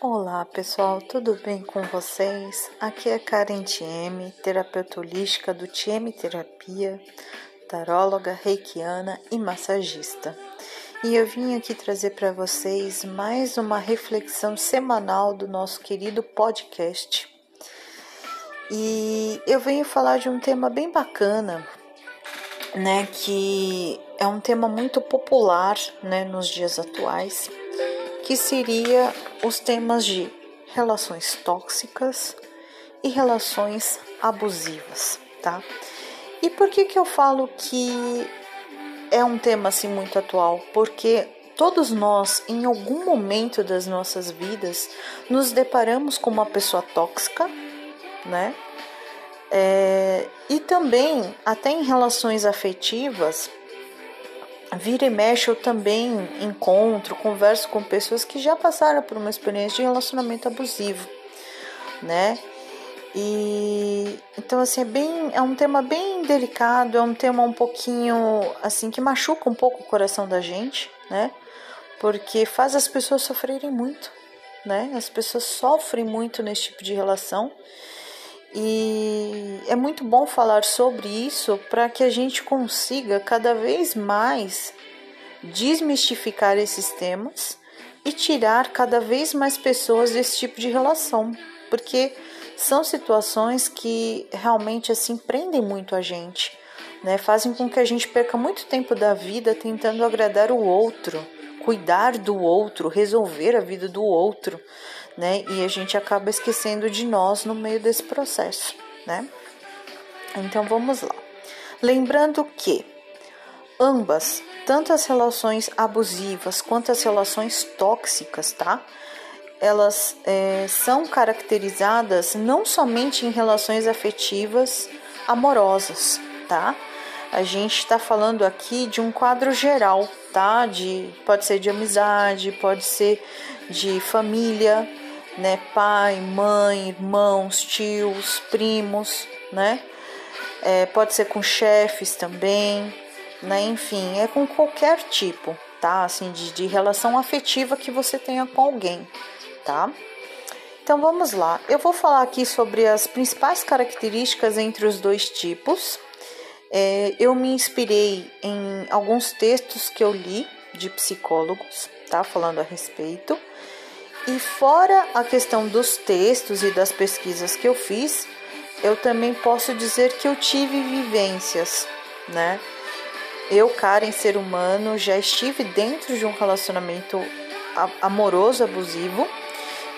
Olá pessoal, tudo bem com vocês? Aqui é Karen Tieme, terapeuta holística do Tieme Terapia, taróloga, reikiana e massagista. E eu vim aqui trazer para vocês mais uma reflexão semanal do nosso querido podcast. E eu venho falar de um tema bem bacana, né, que é um tema muito popular, né, nos dias atuais que seria os temas de relações tóxicas e relações abusivas, tá? E por que que eu falo que é um tema assim muito atual? Porque todos nós, em algum momento das nossas vidas, nos deparamos com uma pessoa tóxica, né? É, e também, até em relações afetivas, Vira e mexe, eu também encontro, converso com pessoas que já passaram por uma experiência de relacionamento abusivo, né? E então assim é bem, é um tema bem delicado, é um tema um pouquinho assim que machuca um pouco o coração da gente, né? Porque faz as pessoas sofrerem muito, né? As pessoas sofrem muito nesse tipo de relação e é muito bom falar sobre isso para que a gente consiga cada vez mais desmistificar esses temas e tirar cada vez mais pessoas desse tipo de relação, porque são situações que realmente assim prendem muito a gente, né? Fazem com que a gente perca muito tempo da vida tentando agradar o outro, cuidar do outro, resolver a vida do outro né? E a gente acaba esquecendo de nós no meio desse processo, né? Então vamos lá. Lembrando que ambas, tanto as relações abusivas quanto as relações tóxicas, tá? Elas é, são caracterizadas não somente em relações afetivas amorosas, tá? A gente está falando aqui de um quadro geral, tá? De, pode ser de amizade, pode ser de família, né? Pai, mãe, irmãos, tios, primos, né? É, pode ser com chefes também, né? Enfim, é com qualquer tipo, tá? Assim, de, de relação afetiva que você tenha com alguém, tá? Então vamos lá. Eu vou falar aqui sobre as principais características entre os dois tipos. É, eu me inspirei em alguns textos que eu li de psicólogos, tá? Falando a respeito. E fora a questão dos textos e das pesquisas que eu fiz, eu também posso dizer que eu tive vivências, né? Eu, Karen, ser humano, já estive dentro de um relacionamento amoroso, abusivo,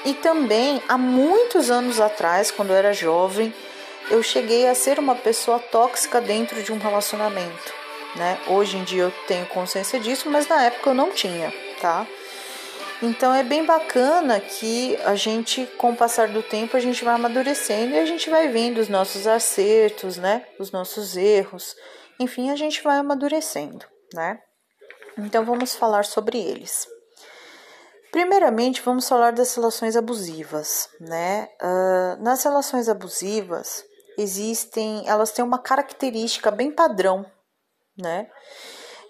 e também há muitos anos atrás, quando eu era jovem, eu cheguei a ser uma pessoa tóxica dentro de um relacionamento, né? Hoje em dia eu tenho consciência disso, mas na época eu não tinha, tá? Então é bem bacana que a gente, com o passar do tempo, a gente vai amadurecendo e a gente vai vendo os nossos acertos, né? Os nossos erros. Enfim, a gente vai amadurecendo, né? Então vamos falar sobre eles. Primeiramente, vamos falar das relações abusivas, né? Uh, nas relações abusivas existem, elas têm uma característica bem padrão, né?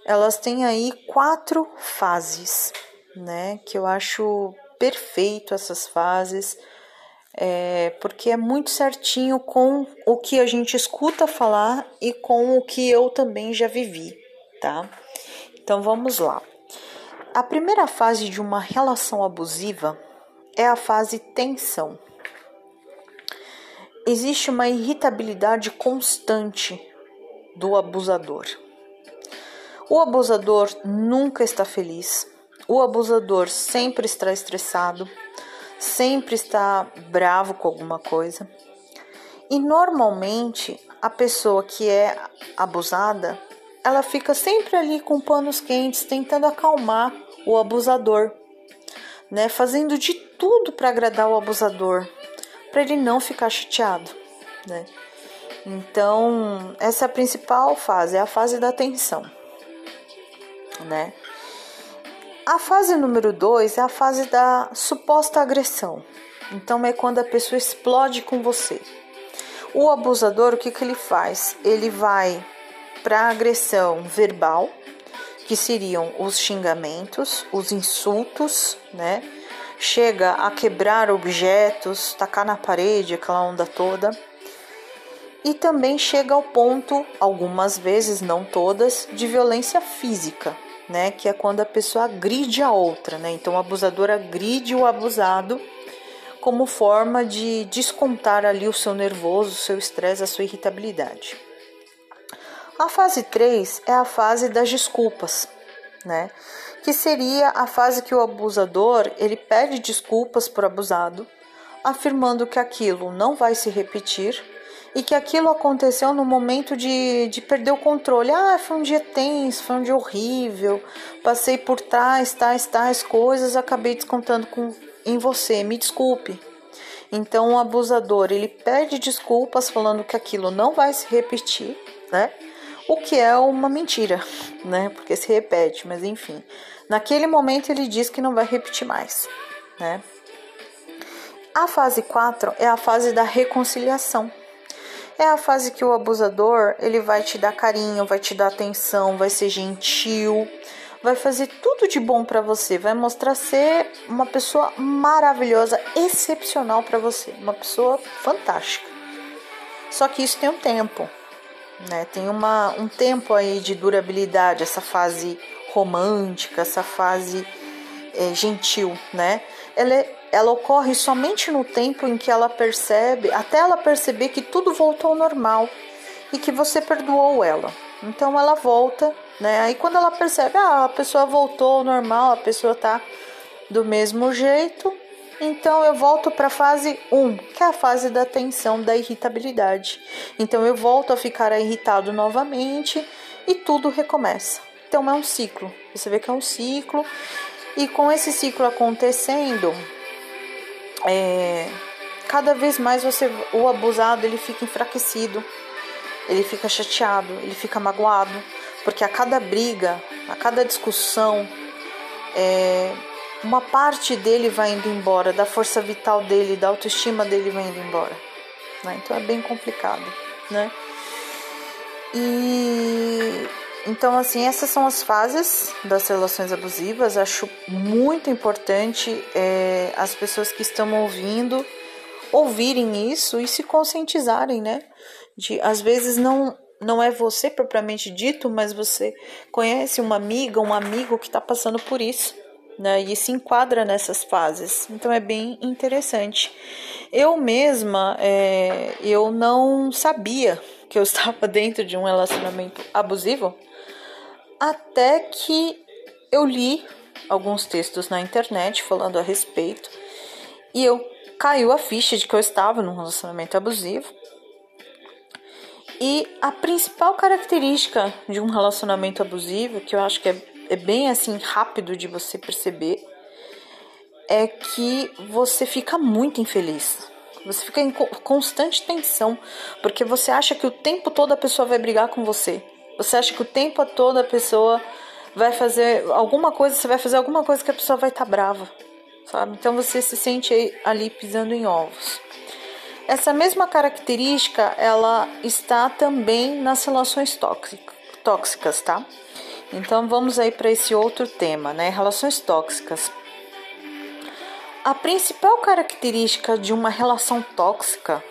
Elas têm aí quatro fases, né? Que eu acho perfeito essas fases, é, porque é muito certinho com o que a gente escuta falar e com o que eu também já vivi, tá? Então vamos lá. A primeira fase de uma relação abusiva é a fase tensão. Existe uma irritabilidade constante do abusador. O abusador nunca está feliz, o abusador sempre está estressado, sempre está bravo com alguma coisa. E normalmente a pessoa que é abusada, ela fica sempre ali com panos quentes, tentando acalmar o abusador, né? Fazendo de tudo para agradar o abusador, para ele não ficar chateado, né? Então, essa é a principal fase, é a fase da tensão, né? A fase número 2 é a fase da suposta agressão. Então é quando a pessoa explode com você. O abusador, o que, que ele faz? Ele vai para a agressão verbal, que seriam os xingamentos, os insultos, né? chega a quebrar objetos, tacar na parede, aquela onda toda. E também chega ao ponto, algumas vezes, não todas, de violência física, né? Que é quando a pessoa agride a outra, né? Então o abusador agride o abusado como forma de descontar ali o seu nervoso, o seu estresse, a sua irritabilidade. A fase 3 é a fase das desculpas, né? Que seria a fase que o abusador, ele pede desculpas por abusado, afirmando que aquilo não vai se repetir e que aquilo aconteceu no momento de, de perder o controle. Ah, foi um dia tenso, foi um dia horrível, passei por tais, tais, tais coisas, acabei descontando com, em você, me desculpe. Então o abusador ele pede desculpas falando que aquilo não vai se repetir, né? O que é uma mentira, né? Porque se repete, mas enfim. Naquele momento ele diz que não vai repetir mais, né? A fase 4 é a fase da reconciliação. É a fase que o abusador, ele vai te dar carinho, vai te dar atenção, vai ser gentil, vai fazer tudo de bom para você, vai mostrar ser uma pessoa maravilhosa, excepcional para você, uma pessoa fantástica. Só que isso tem um tempo, né? Tem uma, um tempo aí de durabilidade, essa fase romântica, essa fase é, gentil, né? Ela, é, ela ocorre somente no tempo em que ela percebe, até ela perceber que tudo voltou ao normal e que você perdoou ela. Então ela volta, né? Aí quando ela percebe, ah, a pessoa voltou ao normal, a pessoa tá do mesmo jeito, então eu volto para a fase 1, que é a fase da tensão, da irritabilidade. Então eu volto a ficar irritado novamente e tudo recomeça. Então é um ciclo. Você vê que é um ciclo e com esse ciclo acontecendo, é, cada vez mais você, o abusado, ele fica enfraquecido ele fica chateado, ele fica magoado, porque a cada briga, a cada discussão, é, uma parte dele vai indo embora, da força vital dele, da autoestima dele vai indo embora. Né? Então é bem complicado, né? E então assim essas são as fases das relações abusivas. Acho muito importante é, as pessoas que estão ouvindo ouvirem isso e se conscientizarem, né? de às vezes não não é você propriamente dito, mas você conhece uma amiga, um amigo que está passando por isso, né? E se enquadra nessas fases. Então é bem interessante. Eu mesma, é, eu não sabia que eu estava dentro de um relacionamento abusivo até que eu li alguns textos na internet falando a respeito e eu caiu a ficha de que eu estava num relacionamento abusivo e a principal característica de um relacionamento abusivo, que eu acho que é, é bem assim rápido de você perceber, é que você fica muito infeliz. Você fica em constante tensão, porque você acha que o tempo todo a pessoa vai brigar com você. Você acha que o tempo todo a pessoa vai fazer alguma coisa, você vai fazer alguma coisa que a pessoa vai estar tá brava, sabe? Então você se sente ali pisando em ovos. Essa mesma característica ela está também nas relações tóxicas, tá? Então vamos aí para esse outro tema, né? Relações tóxicas. A principal característica de uma relação tóxica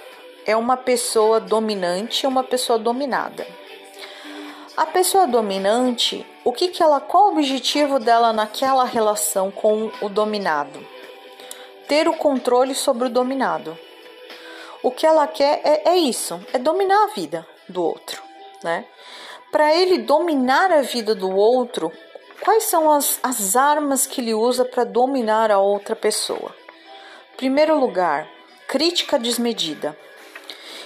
é uma pessoa dominante e uma pessoa dominada. A pessoa dominante, o que, que ela, qual o objetivo dela naquela relação com o dominado? Ter o controle sobre o dominado. O que ela quer é, é isso, é dominar a vida do outro, né? Para ele dominar a vida do outro, quais são as, as armas que ele usa para dominar a outra pessoa? Primeiro lugar, crítica desmedida.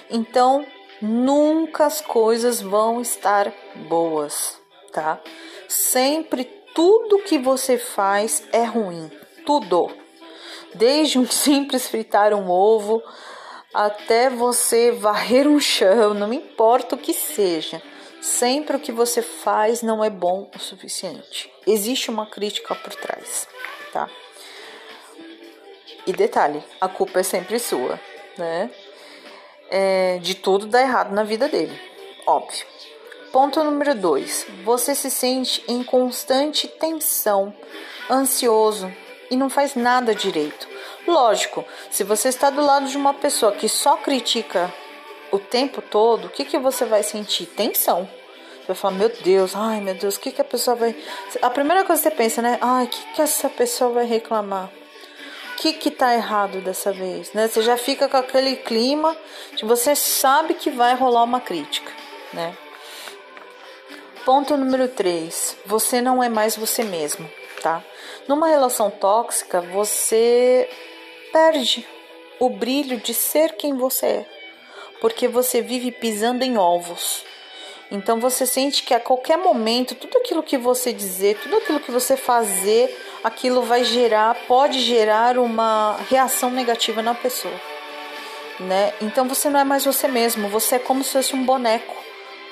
Então, nunca as coisas vão estar boas, tá? Sempre tudo que você faz é ruim, tudo. Desde um simples fritar um ovo até você varrer um chão, não importa o que seja, sempre o que você faz não é bom o suficiente. Existe uma crítica por trás, tá? E detalhe, a culpa é sempre sua, né? É, de tudo dar errado na vida dele, óbvio. Ponto número dois: você se sente em constante tensão, ansioso, e não faz nada direito. Lógico, se você está do lado de uma pessoa que só critica o tempo todo, o que, que você vai sentir? Tensão. Você vai falar, meu Deus, ai meu Deus, o que, que a pessoa vai. A primeira coisa que você pensa, né? Ai, o que, que essa pessoa vai reclamar? Que, que tá errado dessa vez? Né? Você já fica com aquele clima que você sabe que vai rolar uma crítica, né? Ponto número 3. Você não é mais você mesmo, tá? Numa relação tóxica, você perde o brilho de ser quem você é, porque você vive pisando em ovos. Então você sente que a qualquer momento, tudo aquilo que você dizer, tudo aquilo que você fazer, aquilo vai gerar, pode gerar uma reação negativa na pessoa, né? Então você não é mais você mesmo, você é como se fosse um boneco.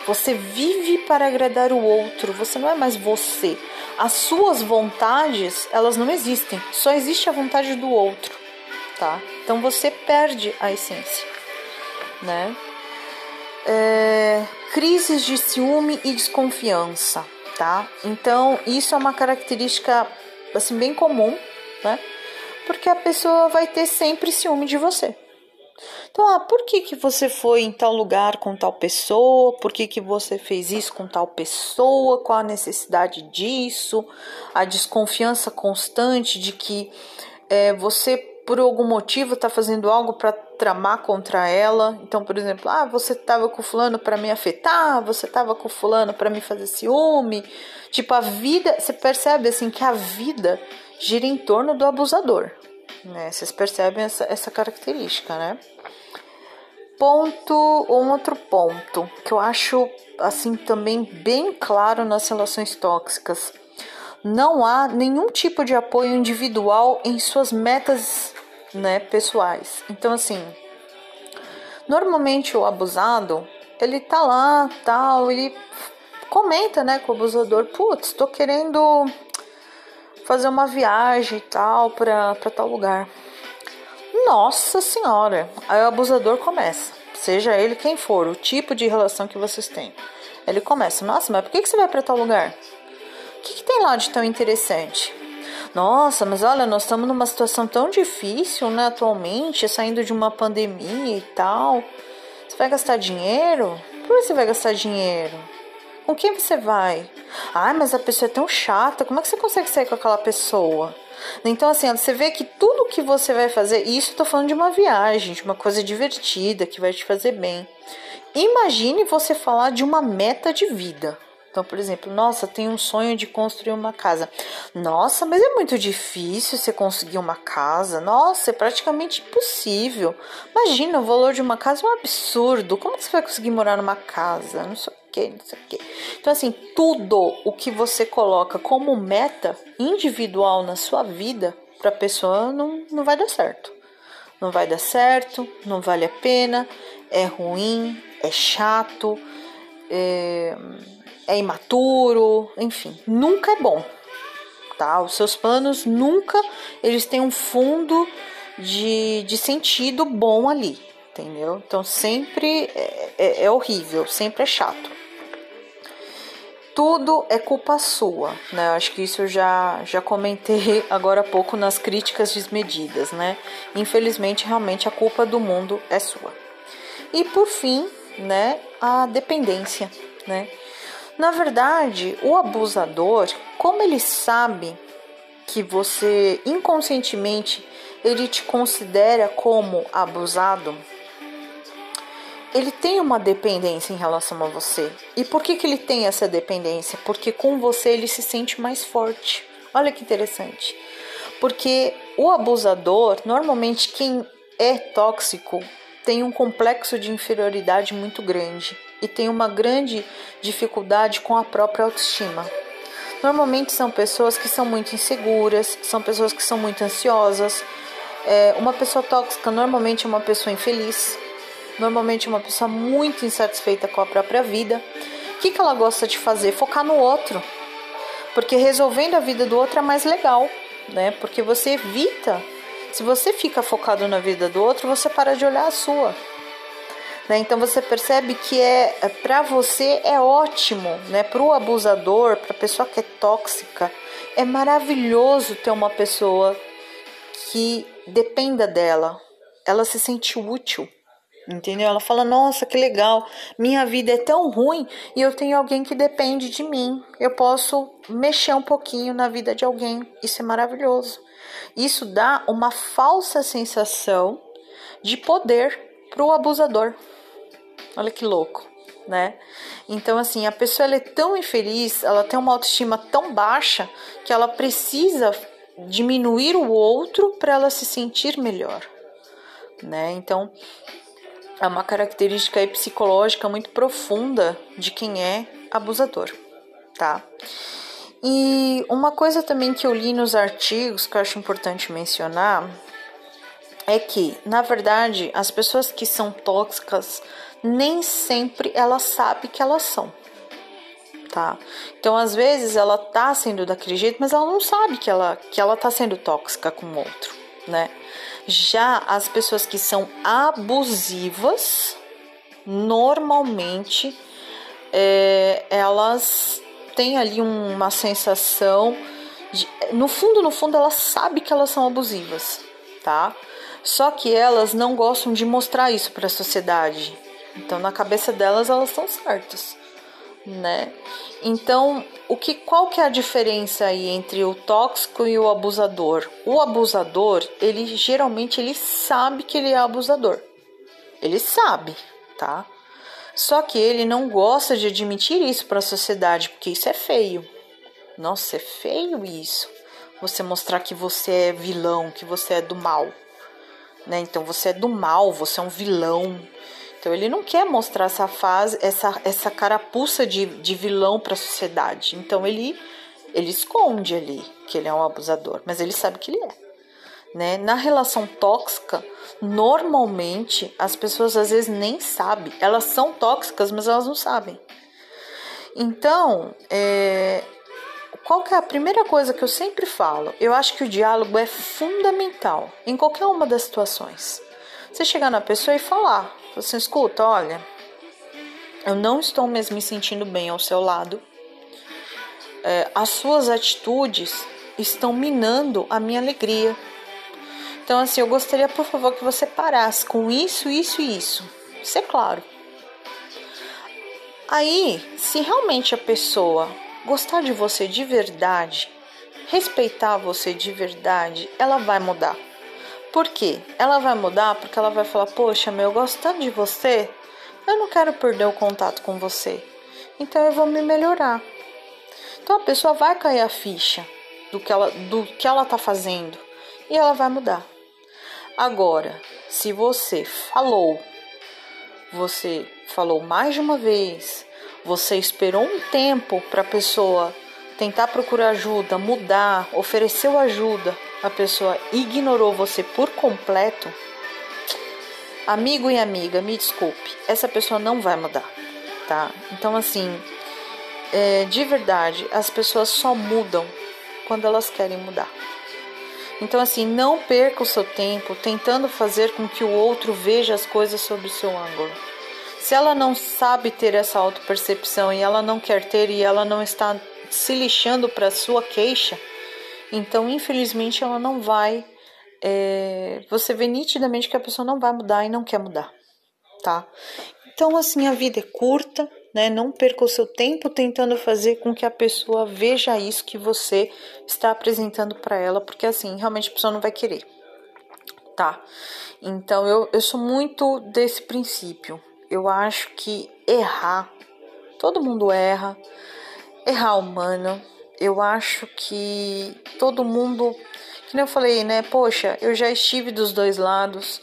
Você vive para agradar o outro, você não é mais você. As suas vontades, elas não existem, só existe a vontade do outro tá? Então você perde a essência, né? É, crises de ciúme e desconfiança, tá? Então isso é uma característica assim bem comum, né? Porque a pessoa vai ter sempre ciúme de você. Então, ah, por que, que você foi em tal lugar com tal pessoa? Por que, que você fez isso com tal pessoa? Qual a necessidade disso? A desconfiança constante de que é, você por algum motivo está fazendo algo para tramar contra ela. Então, por exemplo, ah, você estava com fulano para me afetar, você estava com fulano para me fazer ciúme. Tipo, a vida, você percebe assim que a vida gira em torno do abusador, né? Vocês percebem essa, essa característica, né? Ponto, um outro ponto que eu acho assim também bem claro nas relações tóxicas não há nenhum tipo de apoio individual em suas metas né, pessoais. Então, assim, normalmente o abusado, ele tá lá, tal, ele comenta, né, com o abusador, putz, tô querendo fazer uma viagem e tal para tal lugar. Nossa senhora! Aí o abusador começa, seja ele quem for, o tipo de relação que vocês têm. Ele começa, nossa, mas por que, que você vai para tal lugar? O que, que tem lá de tão interessante? Nossa, mas olha, nós estamos numa situação tão difícil, né, atualmente, saindo de uma pandemia e tal. Você vai gastar dinheiro? Por que você vai gastar dinheiro? Com quem você vai? Ai, mas a pessoa é tão chata, como é que você consegue sair com aquela pessoa? Então, assim, você vê que tudo que você vai fazer, isso eu tô falando de uma viagem, de uma coisa divertida, que vai te fazer bem. Imagine você falar de uma meta de vida. Então, por exemplo, nossa, tenho um sonho de construir uma casa. Nossa, mas é muito difícil você conseguir uma casa. Nossa, é praticamente impossível. Imagina, o valor de uma casa é um absurdo. Como você vai conseguir morar numa casa? Não sei o que, não sei o que. Então, assim, tudo o que você coloca como meta individual na sua vida para a pessoa não, não vai dar certo. Não vai dar certo, não vale a pena, é ruim, é chato, é é imaturo, enfim, nunca é bom, tá? Os seus planos nunca eles têm um fundo de, de sentido bom ali, entendeu? Então sempre é, é, é horrível, sempre é chato. Tudo é culpa sua, né? Acho que isso eu já, já comentei agora há pouco nas críticas desmedidas, né? Infelizmente, realmente a culpa do mundo é sua. E por fim, né, a dependência, né? Na verdade, o abusador, como ele sabe que você inconscientemente ele te considera como abusado, ele tem uma dependência em relação a você. E por que, que ele tem essa dependência? Porque com você ele se sente mais forte. Olha que interessante. Porque o abusador, normalmente quem é tóxico, tem um complexo de inferioridade muito grande e tem uma grande dificuldade com a própria autoestima. Normalmente são pessoas que são muito inseguras, são pessoas que são muito ansiosas. É, uma pessoa tóxica normalmente é uma pessoa infeliz, normalmente é uma pessoa muito insatisfeita com a própria vida. O que, que ela gosta de fazer? Focar no outro. Porque resolvendo a vida do outro é mais legal, né? Porque você evita. Se você fica focado na vida do outro, você para de olhar a sua. Né? Então você percebe que é, é para você é ótimo, né? Para o abusador, para a pessoa que é tóxica, é maravilhoso ter uma pessoa que dependa dela. Ela se sente útil, entendeu? Ela fala: Nossa, que legal, minha vida é tão ruim e eu tenho alguém que depende de mim. Eu posso mexer um pouquinho na vida de alguém. Isso é maravilhoso. Isso dá uma falsa sensação de poder para o abusador. Olha que louco, né? Então, assim, a pessoa ela é tão infeliz, ela tem uma autoestima tão baixa que ela precisa diminuir o outro para ela se sentir melhor, né? Então, é uma característica psicológica muito profunda de quem é abusador, tá? E uma coisa também que eu li nos artigos que eu acho importante mencionar é que, na verdade, as pessoas que são tóxicas nem sempre ela sabe que elas são. Tá? Então, às vezes ela tá sendo daquele jeito, mas ela não sabe que ela que ela tá sendo tóxica com o outro, né? Já as pessoas que são abusivas, normalmente é, elas têm ali uma sensação de, no fundo, no fundo, elas sabem que elas são abusivas, tá? Só que elas não gostam de mostrar isso para a sociedade. Então, na cabeça delas, elas estão certas, né? Então, o que, qual que é a diferença aí entre o tóxico e o abusador? O abusador, ele geralmente ele sabe que ele é abusador. Ele sabe, tá? Só que ele não gosta de admitir isso para a sociedade, porque isso é feio. Nossa, é feio isso. Você mostrar que você é vilão, que você é do mal né? Então você é do mal, você é um vilão. Então ele não quer mostrar essa fase, essa, essa carapuça de, de vilão para a sociedade. Então ele ele esconde ali que ele é um abusador, mas ele sabe que ele é. Né? Na relação tóxica, normalmente as pessoas às vezes nem sabem. Elas são tóxicas, mas elas não sabem. Então, é, qual que é a primeira coisa que eu sempre falo? Eu acho que o diálogo é fundamental em qualquer uma das situações. Você chegar na pessoa e falar, você escuta, olha, eu não estou mesmo me sentindo bem ao seu lado. É, as suas atitudes estão minando a minha alegria. Então, assim, eu gostaria, por favor, que você parasse com isso, isso e isso. Isso é claro. Aí, se realmente a pessoa gostar de você de verdade, respeitar você de verdade, ela vai mudar. Por quê? Ela vai mudar porque ela vai falar: Poxa, meu, eu gosto tanto de você, eu não quero perder o contato com você, então eu vou me melhorar. Então a pessoa vai cair a ficha do que ela, do que ela tá fazendo e ela vai mudar. Agora, se você falou, você falou mais de uma vez, você esperou um tempo para a pessoa tentar procurar ajuda, mudar, ofereceu ajuda, a pessoa ignorou você por completo. Amigo e amiga, me desculpe, essa pessoa não vai mudar, tá? Então, assim, é, de verdade, as pessoas só mudam quando elas querem mudar. Então, assim, não perca o seu tempo tentando fazer com que o outro veja as coisas sob o seu ângulo. Se ela não sabe ter essa autopercepção e ela não quer ter e ela não está se lixando para sua queixa, então infelizmente ela não vai. É, você vê nitidamente que a pessoa não vai mudar e não quer mudar, tá? Então assim a vida é curta, né? Não perca o seu tempo tentando fazer com que a pessoa veja isso que você está apresentando para ela, porque assim realmente a pessoa não vai querer, tá? Então eu, eu sou muito desse princípio eu acho que errar, todo mundo erra, errar humano. Eu acho que todo mundo, que nem eu falei, né? Poxa, eu já estive dos dois lados.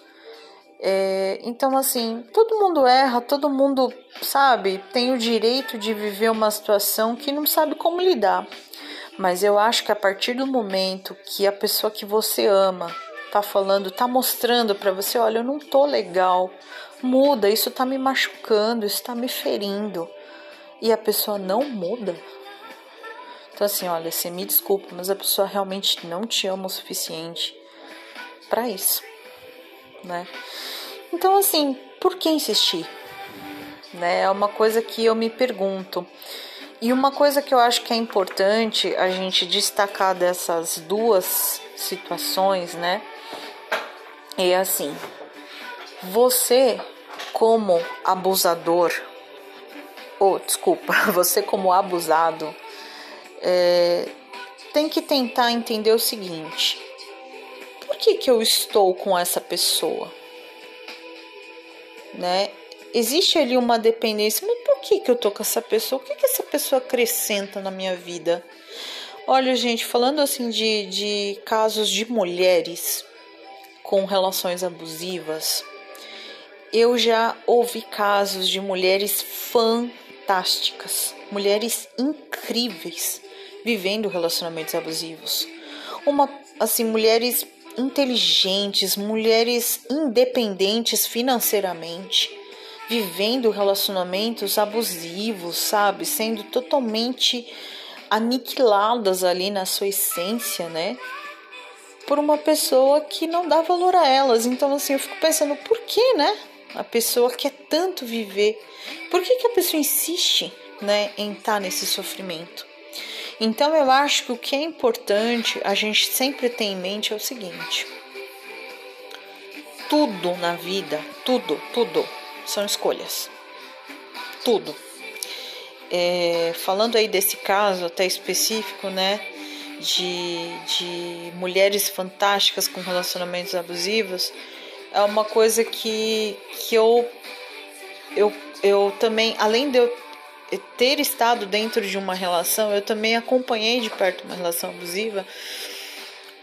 É, então, assim, todo mundo erra, todo mundo, sabe, tem o direito de viver uma situação que não sabe como lidar. Mas eu acho que a partir do momento que a pessoa que você ama tá falando, tá mostrando para você, olha, eu não tô legal, muda, isso tá me machucando, isso tá me ferindo. E a pessoa não muda. Então assim, olha, você me desculpa, mas a pessoa realmente não te ama o suficiente para isso, né? Então, assim, por que insistir? Né? É uma coisa que eu me pergunto. E uma coisa que eu acho que é importante a gente destacar dessas duas situações, né? É assim: você, como abusador, ou oh, desculpa, você, como abusado, é, tem que tentar entender o seguinte: por que, que eu estou com essa pessoa? Né? Existe ali uma dependência, mas por que, que eu tô com essa pessoa? O que, que essa pessoa acrescenta na minha vida? Olha, gente, falando assim de, de casos de mulheres com relações abusivas, eu já ouvi casos de mulheres fantásticas, mulheres incríveis vivendo relacionamentos abusivos. Uma assim, mulheres inteligentes, mulheres independentes financeiramente, vivendo relacionamentos abusivos, sabe? Sendo totalmente aniquiladas ali na sua essência, né? Por uma pessoa que não dá valor a elas. Então, assim, eu fico pensando, por que, né? A pessoa quer tanto viver. Por que, que a pessoa insiste, né, em estar tá nesse sofrimento? Então, eu acho que o que é importante a gente sempre ter em mente é o seguinte: tudo na vida, tudo, tudo, são escolhas. Tudo. É, falando aí desse caso até específico, né? De, de mulheres fantásticas com relacionamentos abusivos, é uma coisa que, que eu, eu, eu também, além de eu ter estado dentro de uma relação, eu também acompanhei de perto uma relação abusiva.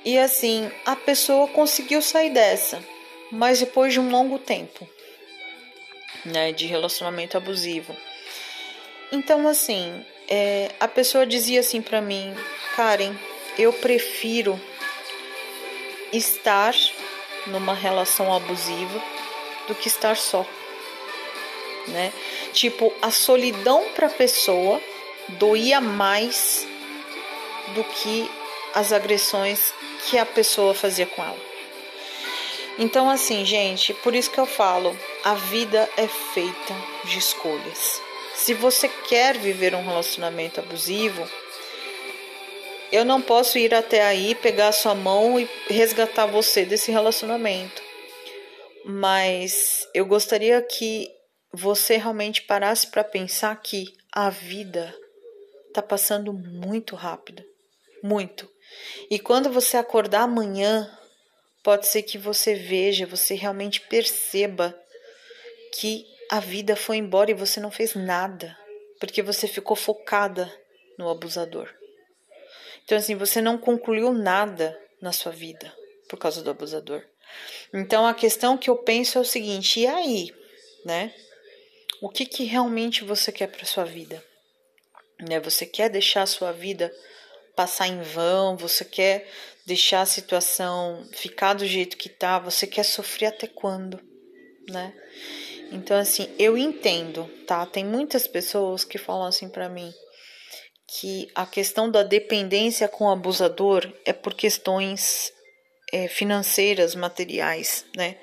E assim, a pessoa conseguiu sair dessa, mas depois de um longo tempo né, de relacionamento abusivo. Então, assim, é, a pessoa dizia assim para mim, Karen, eu prefiro estar numa relação abusiva do que estar só, né? Tipo, a solidão para a pessoa doía mais do que as agressões que a pessoa fazia com ela. Então, assim, gente, por isso que eu falo, a vida é feita de escolhas. Se você quer viver um relacionamento abusivo, eu não posso ir até aí, pegar a sua mão e resgatar você desse relacionamento. Mas eu gostaria que você realmente parasse para pensar que a vida tá passando muito rápido, muito. E quando você acordar amanhã, Pode ser que você veja, você realmente perceba que a vida foi embora e você não fez nada, porque você ficou focada no abusador. Então, assim, você não concluiu nada na sua vida por causa do abusador. Então, a questão que eu penso é o seguinte: e aí, né? O que, que realmente você quer para sua vida? Né? Você quer deixar a sua vida passar em vão? Você quer deixar a situação ficar do jeito que tá, você quer sofrer até quando, né? Então assim, eu entendo, tá? Tem muitas pessoas que falam assim para mim que a questão da dependência com o abusador é por questões é, financeiras, materiais, né?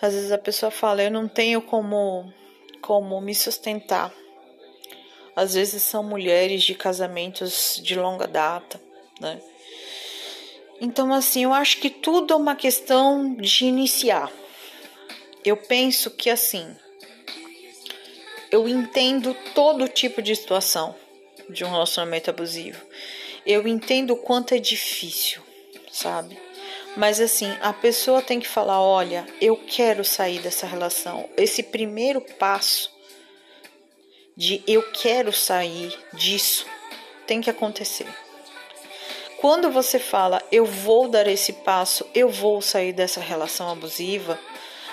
Às vezes a pessoa fala, eu não tenho como como me sustentar. Às vezes são mulheres de casamentos de longa data, né? Então, assim, eu acho que tudo é uma questão de iniciar. Eu penso que, assim, eu entendo todo tipo de situação de um relacionamento abusivo. Eu entendo o quanto é difícil, sabe? Mas assim, a pessoa tem que falar: olha, eu quero sair dessa relação. Esse primeiro passo de eu quero sair disso tem que acontecer. Quando você fala eu vou dar esse passo, eu vou sair dessa relação abusiva,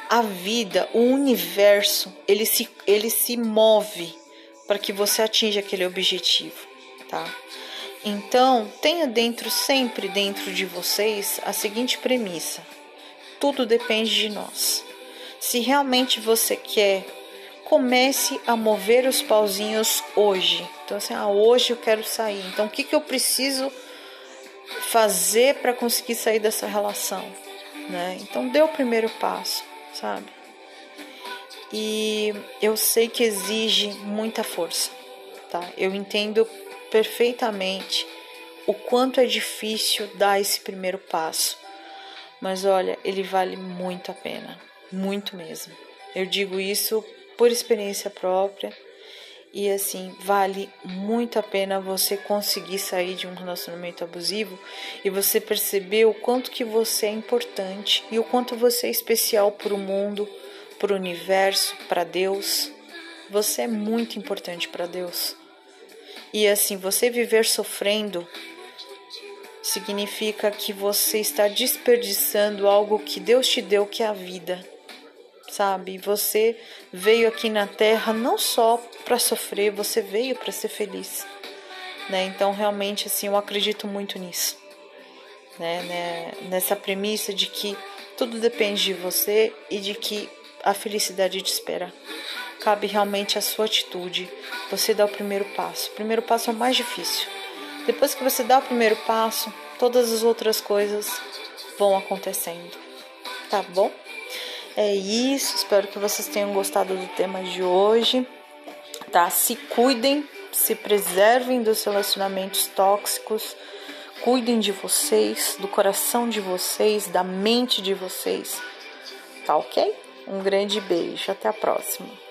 a vida, o universo, ele se, ele se move para que você atinja aquele objetivo, tá? Então, tenha dentro, sempre dentro de vocês, a seguinte premissa: tudo depende de nós. Se realmente você quer, comece a mover os pauzinhos hoje. Então, assim, ah, hoje eu quero sair. Então, o que, que eu preciso fazer para conseguir sair dessa relação, né? Então dê o primeiro passo, sabe? e eu sei que exige muita força, tá? Eu entendo perfeitamente o quanto é difícil dar esse primeiro passo, mas olha, ele vale muito a pena, muito mesmo. Eu digo isso por experiência própria e assim, vale muito a pena você conseguir sair de um relacionamento abusivo e você perceber o quanto que você é importante e o quanto você é especial para o mundo, para o universo, para Deus. Você é muito importante para Deus. E assim, você viver sofrendo significa que você está desperdiçando algo que Deus te deu, que é a vida. Sabe? Você veio aqui na Terra não só para sofrer, você veio para ser feliz. Né? Então, realmente, assim, eu acredito muito nisso. Né? né? Nessa premissa de que tudo depende de você e de que a felicidade te espera. Cabe realmente a sua atitude. Você dá o primeiro passo. O primeiro passo é o mais difícil. Depois que você dá o primeiro passo, todas as outras coisas vão acontecendo. Tá bom? É isso. Espero que vocês tenham gostado do tema de hoje. Tá? Se cuidem, se preservem dos relacionamentos tóxicos. Cuidem de vocês, do coração de vocês, da mente de vocês. Tá ok? Um grande beijo, até a próxima.